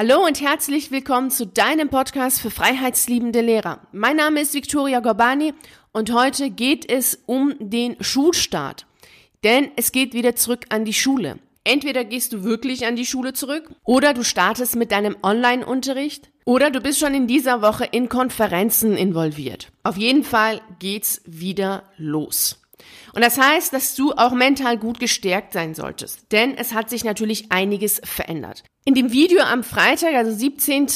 Hallo und herzlich willkommen zu deinem Podcast für freiheitsliebende Lehrer. Mein Name ist Victoria Gorbani und heute geht es um den Schulstart. Denn es geht wieder zurück an die Schule. Entweder gehst du wirklich an die Schule zurück oder du startest mit deinem Online-Unterricht oder du bist schon in dieser Woche in Konferenzen involviert. Auf jeden Fall geht's wieder los. Und das heißt, dass du auch mental gut gestärkt sein solltest, denn es hat sich natürlich einiges verändert. In dem Video am Freitag, also 17.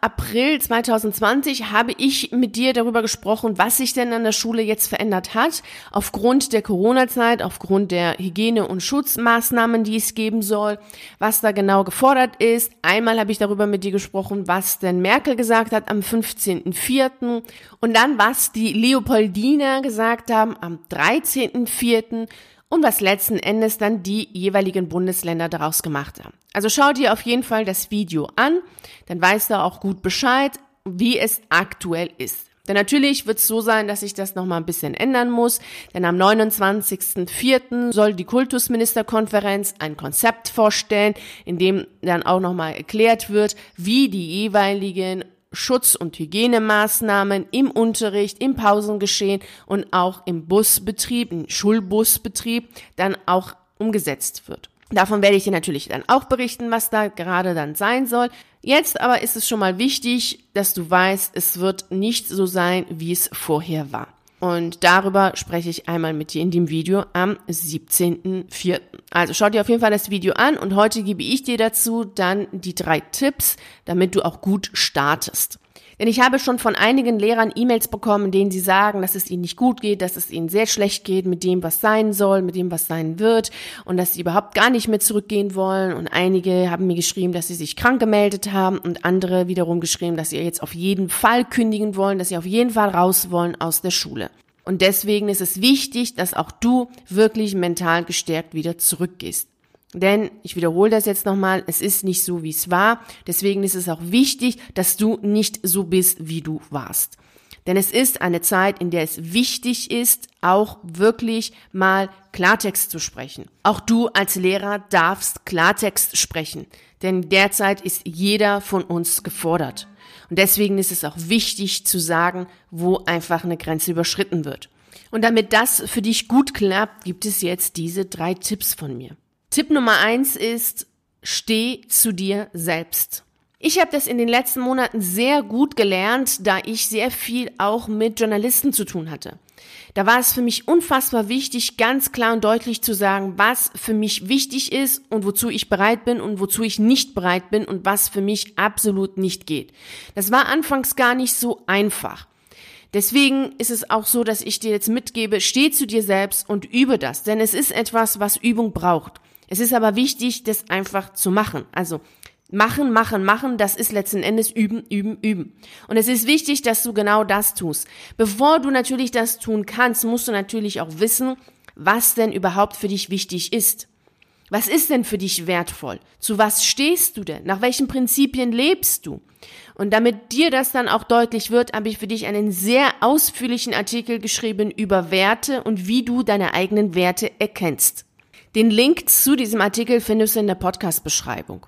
April 2020, habe ich mit dir darüber gesprochen, was sich denn an der Schule jetzt verändert hat, aufgrund der Corona-Zeit, aufgrund der Hygiene- und Schutzmaßnahmen, die es geben soll, was da genau gefordert ist. Einmal habe ich darüber mit dir gesprochen, was denn Merkel gesagt hat am 15.04. und dann, was die Leopoldiner gesagt haben am 13.04 und was letzten Endes dann die jeweiligen Bundesländer daraus gemacht haben. Also schau dir auf jeden Fall das Video an, dann weißt du auch gut Bescheid, wie es aktuell ist. Denn natürlich wird es so sein, dass sich das nochmal ein bisschen ändern muss, denn am 29.04. soll die Kultusministerkonferenz ein Konzept vorstellen, in dem dann auch nochmal erklärt wird, wie die jeweiligen Schutz- und Hygienemaßnahmen im Unterricht, im Pausengeschehen und auch im Busbetrieb, im Schulbusbetrieb dann auch umgesetzt wird. Davon werde ich dir natürlich dann auch berichten, was da gerade dann sein soll. Jetzt aber ist es schon mal wichtig, dass du weißt, es wird nicht so sein, wie es vorher war. Und darüber spreche ich einmal mit dir in dem Video am 17.04. Also schau dir auf jeden Fall das Video an und heute gebe ich dir dazu dann die drei Tipps, damit du auch gut startest. Denn ich habe schon von einigen Lehrern E-Mails bekommen, in denen sie sagen, dass es ihnen nicht gut geht, dass es ihnen sehr schlecht geht mit dem, was sein soll, mit dem, was sein wird und dass sie überhaupt gar nicht mehr zurückgehen wollen. Und einige haben mir geschrieben, dass sie sich krank gemeldet haben und andere wiederum geschrieben, dass sie jetzt auf jeden Fall kündigen wollen, dass sie auf jeden Fall raus wollen aus der Schule. Und deswegen ist es wichtig, dass auch du wirklich mental gestärkt wieder zurückgehst. Denn, ich wiederhole das jetzt nochmal, es ist nicht so, wie es war. Deswegen ist es auch wichtig, dass du nicht so bist, wie du warst. Denn es ist eine Zeit, in der es wichtig ist, auch wirklich mal Klartext zu sprechen. Auch du als Lehrer darfst Klartext sprechen. Denn derzeit ist jeder von uns gefordert. Und deswegen ist es auch wichtig zu sagen, wo einfach eine Grenze überschritten wird. Und damit das für dich gut klappt, gibt es jetzt diese drei Tipps von mir. Tipp Nummer eins ist, steh zu dir selbst. Ich habe das in den letzten Monaten sehr gut gelernt, da ich sehr viel auch mit Journalisten zu tun hatte. Da war es für mich unfassbar wichtig, ganz klar und deutlich zu sagen, was für mich wichtig ist und wozu ich bereit bin und wozu ich nicht bereit bin und was für mich absolut nicht geht. Das war anfangs gar nicht so einfach. Deswegen ist es auch so, dass ich dir jetzt mitgebe, steh zu dir selbst und übe das, denn es ist etwas, was Übung braucht. Es ist aber wichtig, das einfach zu machen. Also machen, machen, machen, das ist letzten Endes üben, üben, üben. Und es ist wichtig, dass du genau das tust. Bevor du natürlich das tun kannst, musst du natürlich auch wissen, was denn überhaupt für dich wichtig ist. Was ist denn für dich wertvoll? Zu was stehst du denn? Nach welchen Prinzipien lebst du? Und damit dir das dann auch deutlich wird, habe ich für dich einen sehr ausführlichen Artikel geschrieben über Werte und wie du deine eigenen Werte erkennst. Den Link zu diesem Artikel findest du in der Podcast-Beschreibung.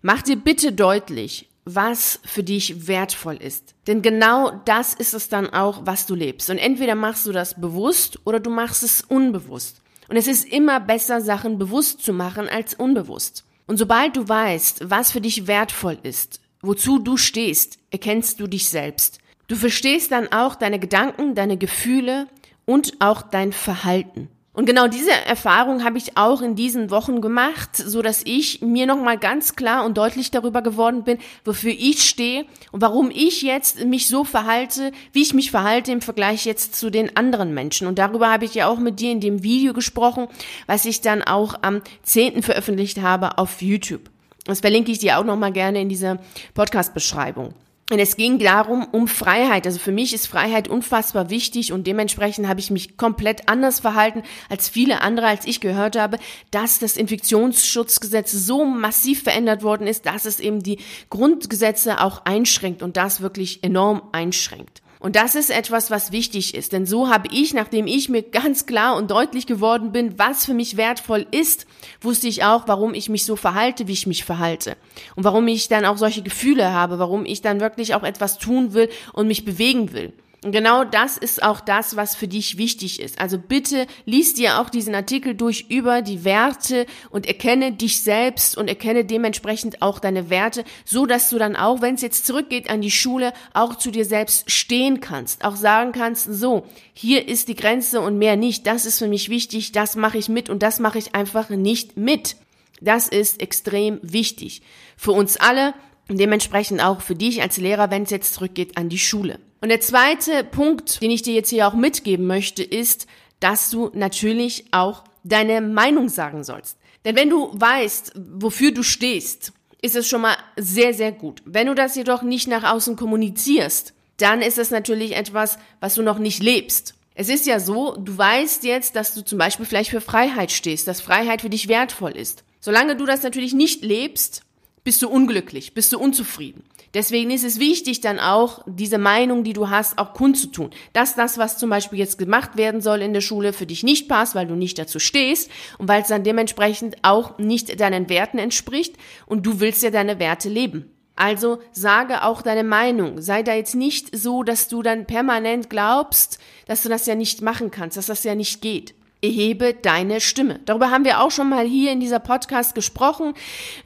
Mach dir bitte deutlich, was für dich wertvoll ist. Denn genau das ist es dann auch, was du lebst. Und entweder machst du das bewusst oder du machst es unbewusst. Und es ist immer besser, Sachen bewusst zu machen als unbewusst. Und sobald du weißt, was für dich wertvoll ist, wozu du stehst, erkennst du dich selbst. Du verstehst dann auch deine Gedanken, deine Gefühle und auch dein Verhalten. Und genau diese Erfahrung habe ich auch in diesen Wochen gemacht, so dass ich mir nochmal ganz klar und deutlich darüber geworden bin, wofür ich stehe und warum ich jetzt mich so verhalte, wie ich mich verhalte im Vergleich jetzt zu den anderen Menschen. Und darüber habe ich ja auch mit dir in dem Video gesprochen, was ich dann auch am 10. veröffentlicht habe auf YouTube. Das verlinke ich dir auch nochmal gerne in dieser Podcast-Beschreibung. Und es ging darum, um Freiheit. Also für mich ist Freiheit unfassbar wichtig und dementsprechend habe ich mich komplett anders verhalten als viele andere, als ich gehört habe, dass das Infektionsschutzgesetz so massiv verändert worden ist, dass es eben die Grundgesetze auch einschränkt und das wirklich enorm einschränkt. Und das ist etwas, was wichtig ist. Denn so habe ich, nachdem ich mir ganz klar und deutlich geworden bin, was für mich wertvoll ist, wusste ich auch, warum ich mich so verhalte, wie ich mich verhalte. Und warum ich dann auch solche Gefühle habe, warum ich dann wirklich auch etwas tun will und mich bewegen will. Und genau das ist auch das, was für dich wichtig ist. Also bitte lies dir auch diesen Artikel durch über die Werte und erkenne dich selbst und erkenne dementsprechend auch deine Werte, so dass du dann auch, wenn es jetzt zurückgeht an die Schule, auch zu dir selbst stehen kannst, auch sagen kannst, so, hier ist die Grenze und mehr nicht. Das ist für mich wichtig, das mache ich mit und das mache ich einfach nicht mit. Das ist extrem wichtig für uns alle und dementsprechend auch für dich als Lehrer, wenn es jetzt zurückgeht an die Schule. Und der zweite Punkt, den ich dir jetzt hier auch mitgeben möchte, ist, dass du natürlich auch deine Meinung sagen sollst. Denn wenn du weißt, wofür du stehst, ist es schon mal sehr, sehr gut. Wenn du das jedoch nicht nach außen kommunizierst, dann ist es natürlich etwas, was du noch nicht lebst. Es ist ja so, du weißt jetzt, dass du zum Beispiel vielleicht für Freiheit stehst, dass Freiheit für dich wertvoll ist. Solange du das natürlich nicht lebst, bist du unglücklich, bist du unzufrieden. Deswegen ist es wichtig, dann auch diese Meinung, die du hast, auch kundzutun. Dass das, was zum Beispiel jetzt gemacht werden soll in der Schule, für dich nicht passt, weil du nicht dazu stehst und weil es dann dementsprechend auch nicht deinen Werten entspricht und du willst ja deine Werte leben. Also sage auch deine Meinung. Sei da jetzt nicht so, dass du dann permanent glaubst, dass du das ja nicht machen kannst, dass das ja nicht geht erhebe deine Stimme. Darüber haben wir auch schon mal hier in dieser Podcast gesprochen.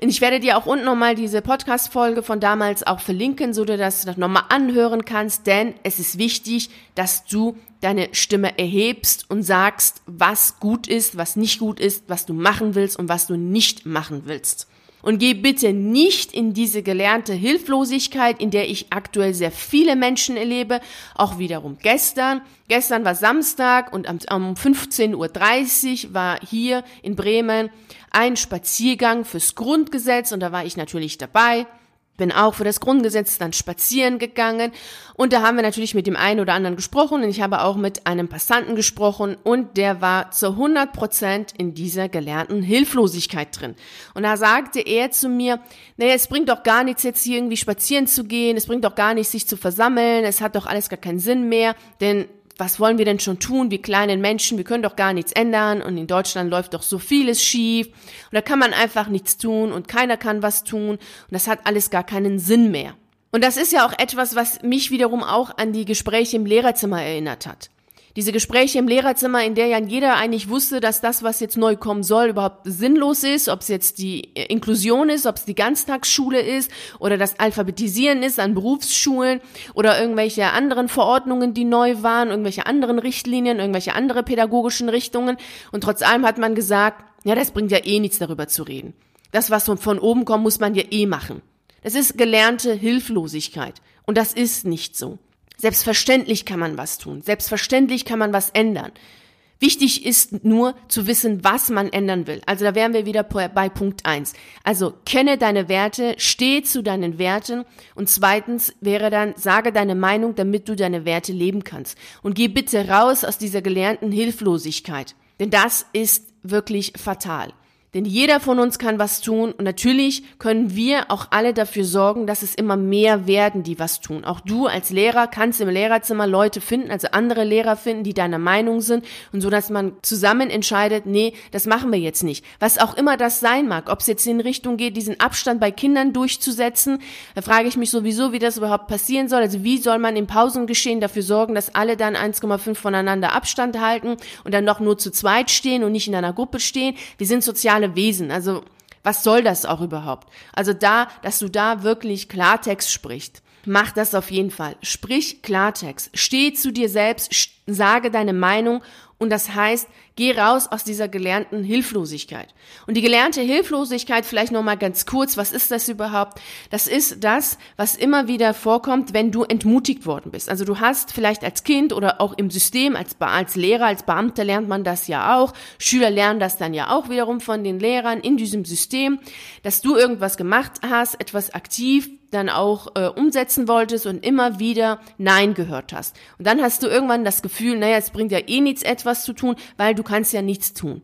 Und ich werde dir auch unten nochmal diese Podcast-Folge von damals auch verlinken, so du das nochmal anhören kannst, denn es ist wichtig, dass du deine Stimme erhebst und sagst, was gut ist, was nicht gut ist, was du machen willst und was du nicht machen willst. Und geh bitte nicht in diese gelernte Hilflosigkeit, in der ich aktuell sehr viele Menschen erlebe. Auch wiederum gestern. Gestern war Samstag und um 15.30 Uhr war hier in Bremen ein Spaziergang fürs Grundgesetz und da war ich natürlich dabei bin auch für das Grundgesetz dann spazieren gegangen. Und da haben wir natürlich mit dem einen oder anderen gesprochen und ich habe auch mit einem Passanten gesprochen und der war zu 100 Prozent in dieser gelernten Hilflosigkeit drin. Und da sagte er zu mir, naja, es bringt doch gar nichts jetzt hier irgendwie spazieren zu gehen, es bringt doch gar nichts sich zu versammeln, es hat doch alles gar keinen Sinn mehr, denn was wollen wir denn schon tun, wir kleinen Menschen, wir können doch gar nichts ändern und in Deutschland läuft doch so vieles schief und da kann man einfach nichts tun und keiner kann was tun und das hat alles gar keinen Sinn mehr. Und das ist ja auch etwas, was mich wiederum auch an die Gespräche im Lehrerzimmer erinnert hat diese Gespräche im Lehrerzimmer, in der ja jeder eigentlich wusste, dass das, was jetzt neu kommen soll, überhaupt sinnlos ist, ob es jetzt die Inklusion ist, ob es die Ganztagsschule ist oder das Alphabetisieren ist an Berufsschulen oder irgendwelche anderen Verordnungen, die neu waren, irgendwelche anderen Richtlinien, irgendwelche andere pädagogischen Richtungen. Und trotz allem hat man gesagt, ja, das bringt ja eh nichts darüber zu reden. Das, was von oben kommt, muss man ja eh machen. Das ist gelernte Hilflosigkeit. Und das ist nicht so. Selbstverständlich kann man was tun. Selbstverständlich kann man was ändern. Wichtig ist nur zu wissen, was man ändern will. Also da wären wir wieder bei Punkt eins. Also kenne deine Werte, steh zu deinen Werten und zweitens wäre dann, sage deine Meinung, damit du deine Werte leben kannst. Und geh bitte raus aus dieser gelernten Hilflosigkeit. Denn das ist wirklich fatal. Denn jeder von uns kann was tun und natürlich können wir auch alle dafür sorgen, dass es immer mehr werden, die was tun. Auch du als Lehrer kannst im Lehrerzimmer Leute finden, also andere Lehrer finden, die deiner Meinung sind und so, dass man zusammen entscheidet, nee, das machen wir jetzt nicht. Was auch immer das sein mag, ob es jetzt in Richtung geht, diesen Abstand bei Kindern durchzusetzen, da frage ich mich sowieso, wie das überhaupt passieren soll. Also wie soll man im Pausengeschehen dafür sorgen, dass alle dann 1,5 voneinander Abstand halten und dann noch nur zu zweit stehen und nicht in einer Gruppe stehen. Wir sind soziale soziale Wesen. Also was soll das auch überhaupt? Also da, dass du da wirklich Klartext sprichst. Mach das auf jeden Fall. Sprich Klartext. Steh zu dir selbst, sage deine Meinung und das heißt, geh raus aus dieser gelernten Hilflosigkeit. Und die gelernte Hilflosigkeit, vielleicht nochmal ganz kurz, was ist das überhaupt? Das ist das, was immer wieder vorkommt, wenn du entmutigt worden bist. Also du hast vielleicht als Kind oder auch im System, als, als Lehrer, als Beamter lernt man das ja auch. Schüler lernen das dann ja auch wiederum von den Lehrern in diesem System, dass du irgendwas gemacht hast, etwas aktiv dann auch äh, umsetzen wolltest und immer wieder Nein gehört hast. Und dann hast du irgendwann das Gefühl, naja, es bringt ja eh nichts etwas zu tun, weil du kannst ja nichts tun.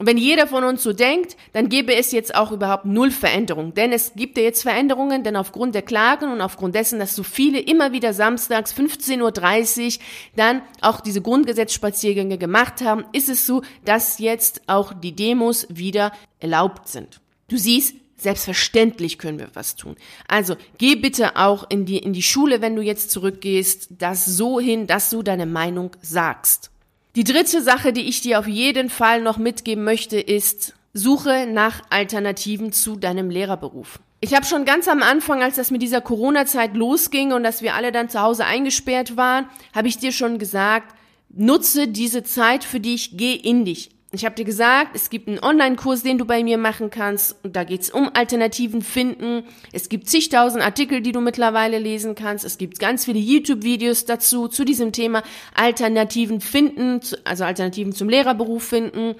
Und wenn jeder von uns so denkt, dann gäbe es jetzt auch überhaupt null Veränderung. Denn es gibt ja jetzt Veränderungen, denn aufgrund der Klagen und aufgrund dessen, dass so viele immer wieder samstags 15.30 Uhr dann auch diese Grundgesetzspaziergänge gemacht haben, ist es so, dass jetzt auch die Demos wieder erlaubt sind. Du siehst, Selbstverständlich können wir was tun. Also geh bitte auch in die, in die Schule, wenn du jetzt zurückgehst, das so hin, dass du deine Meinung sagst. Die dritte Sache, die ich dir auf jeden Fall noch mitgeben möchte, ist, suche nach Alternativen zu deinem Lehrerberuf. Ich habe schon ganz am Anfang, als das mit dieser Corona-Zeit losging und dass wir alle dann zu Hause eingesperrt waren, habe ich dir schon gesagt, nutze diese Zeit für dich, geh in dich. Ich habe dir gesagt, es gibt einen Online-Kurs, den du bei mir machen kannst. Und da geht's um Alternativen finden. Es gibt zigtausend Artikel, die du mittlerweile lesen kannst. Es gibt ganz viele YouTube-Videos dazu, zu diesem Thema Alternativen finden, also Alternativen zum Lehrerberuf finden.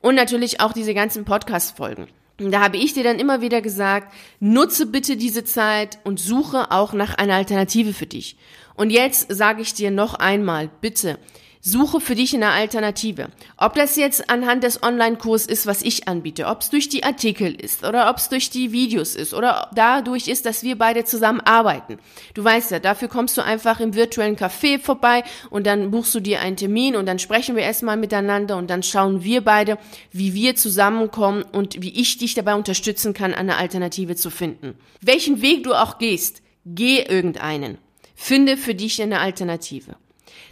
Und natürlich auch diese ganzen Podcast-Folgen. Da habe ich dir dann immer wieder gesagt, nutze bitte diese Zeit und suche auch nach einer Alternative für dich. Und jetzt sage ich dir noch einmal, bitte, Suche für dich eine Alternative. Ob das jetzt anhand des Online-Kurs ist, was ich anbiete, ob es durch die Artikel ist oder ob es durch die Videos ist oder dadurch ist, dass wir beide zusammen arbeiten. Du weißt ja, dafür kommst du einfach im virtuellen Café vorbei und dann buchst du dir einen Termin und dann sprechen wir erstmal miteinander und dann schauen wir beide, wie wir zusammenkommen und wie ich dich dabei unterstützen kann, eine Alternative zu finden. Welchen Weg du auch gehst, geh irgendeinen. Finde für dich eine Alternative.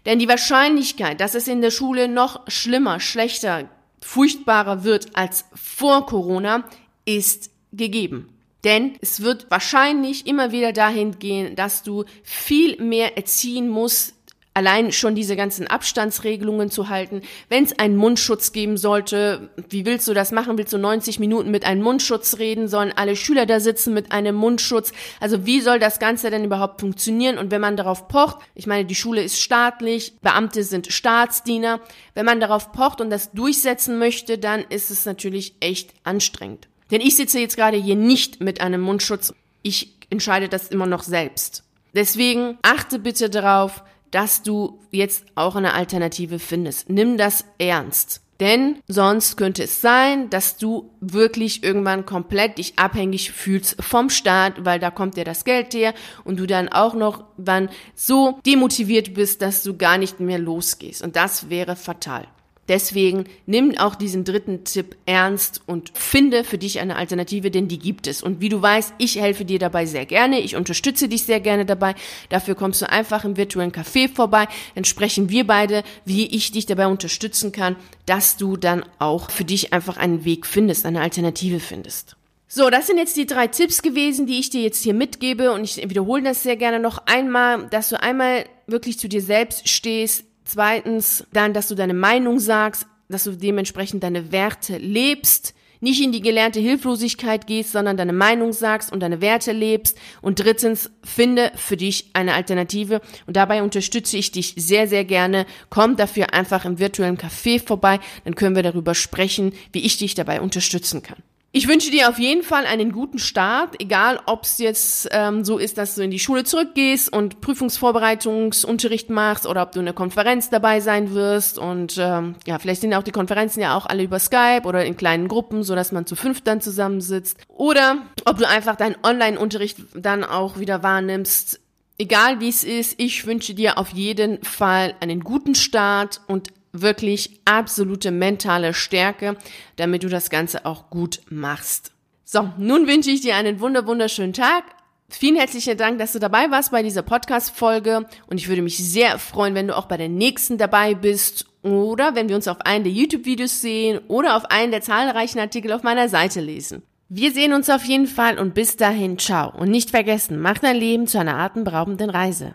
Denn die Wahrscheinlichkeit, dass es in der Schule noch schlimmer, schlechter, furchtbarer wird als vor Corona, ist gegeben. Denn es wird wahrscheinlich immer wieder dahin gehen, dass du viel mehr erziehen musst, Allein schon diese ganzen Abstandsregelungen zu halten. Wenn es einen Mundschutz geben sollte, wie willst du das machen? Willst du 90 Minuten mit einem Mundschutz reden? Sollen alle Schüler da sitzen mit einem Mundschutz? Also wie soll das Ganze denn überhaupt funktionieren? Und wenn man darauf pocht, ich meine, die Schule ist staatlich, Beamte sind Staatsdiener. Wenn man darauf pocht und das durchsetzen möchte, dann ist es natürlich echt anstrengend. Denn ich sitze jetzt gerade hier nicht mit einem Mundschutz. Ich entscheide das immer noch selbst. Deswegen achte bitte darauf, dass du jetzt auch eine Alternative findest. Nimm das ernst. Denn sonst könnte es sein, dass du wirklich irgendwann komplett dich abhängig fühlst vom Staat, weil da kommt dir das Geld her und du dann auch noch wann so demotiviert bist, dass du gar nicht mehr losgehst. Und das wäre fatal. Deswegen nimm auch diesen dritten Tipp ernst und finde für dich eine Alternative, denn die gibt es. Und wie du weißt, ich helfe dir dabei sehr gerne. Ich unterstütze dich sehr gerne dabei. Dafür kommst du einfach im virtuellen Café vorbei. Dann sprechen wir beide, wie ich dich dabei unterstützen kann, dass du dann auch für dich einfach einen Weg findest, eine Alternative findest. So, das sind jetzt die drei Tipps gewesen, die ich dir jetzt hier mitgebe und ich wiederhole das sehr gerne noch einmal, dass du einmal wirklich zu dir selbst stehst, Zweitens dann, dass du deine Meinung sagst, dass du dementsprechend deine Werte lebst, nicht in die gelernte Hilflosigkeit gehst, sondern deine Meinung sagst und deine Werte lebst. Und drittens, finde für dich eine Alternative. Und dabei unterstütze ich dich sehr, sehr gerne. Komm dafür einfach im virtuellen Café vorbei. Dann können wir darüber sprechen, wie ich dich dabei unterstützen kann. Ich wünsche dir auf jeden Fall einen guten Start, egal ob es jetzt ähm, so ist, dass du in die Schule zurückgehst und Prüfungsvorbereitungsunterricht machst oder ob du in einer Konferenz dabei sein wirst und ähm, ja, vielleicht sind auch die Konferenzen ja auch alle über Skype oder in kleinen Gruppen, so dass man zu fünf dann zusammensitzt oder ob du einfach deinen Online-Unterricht dann auch wieder wahrnimmst. Egal wie es ist, ich wünsche dir auf jeden Fall einen guten Start und wirklich absolute mentale Stärke, damit du das Ganze auch gut machst. So, nun wünsche ich dir einen wunder wunderschönen Tag. Vielen herzlichen Dank, dass du dabei warst bei dieser Podcast-Folge und ich würde mich sehr freuen, wenn du auch bei der nächsten dabei bist oder wenn wir uns auf einen der YouTube-Videos sehen oder auf einen der zahlreichen Artikel auf meiner Seite lesen. Wir sehen uns auf jeden Fall und bis dahin, ciao. Und nicht vergessen, mach dein Leben zu einer atemberaubenden Reise.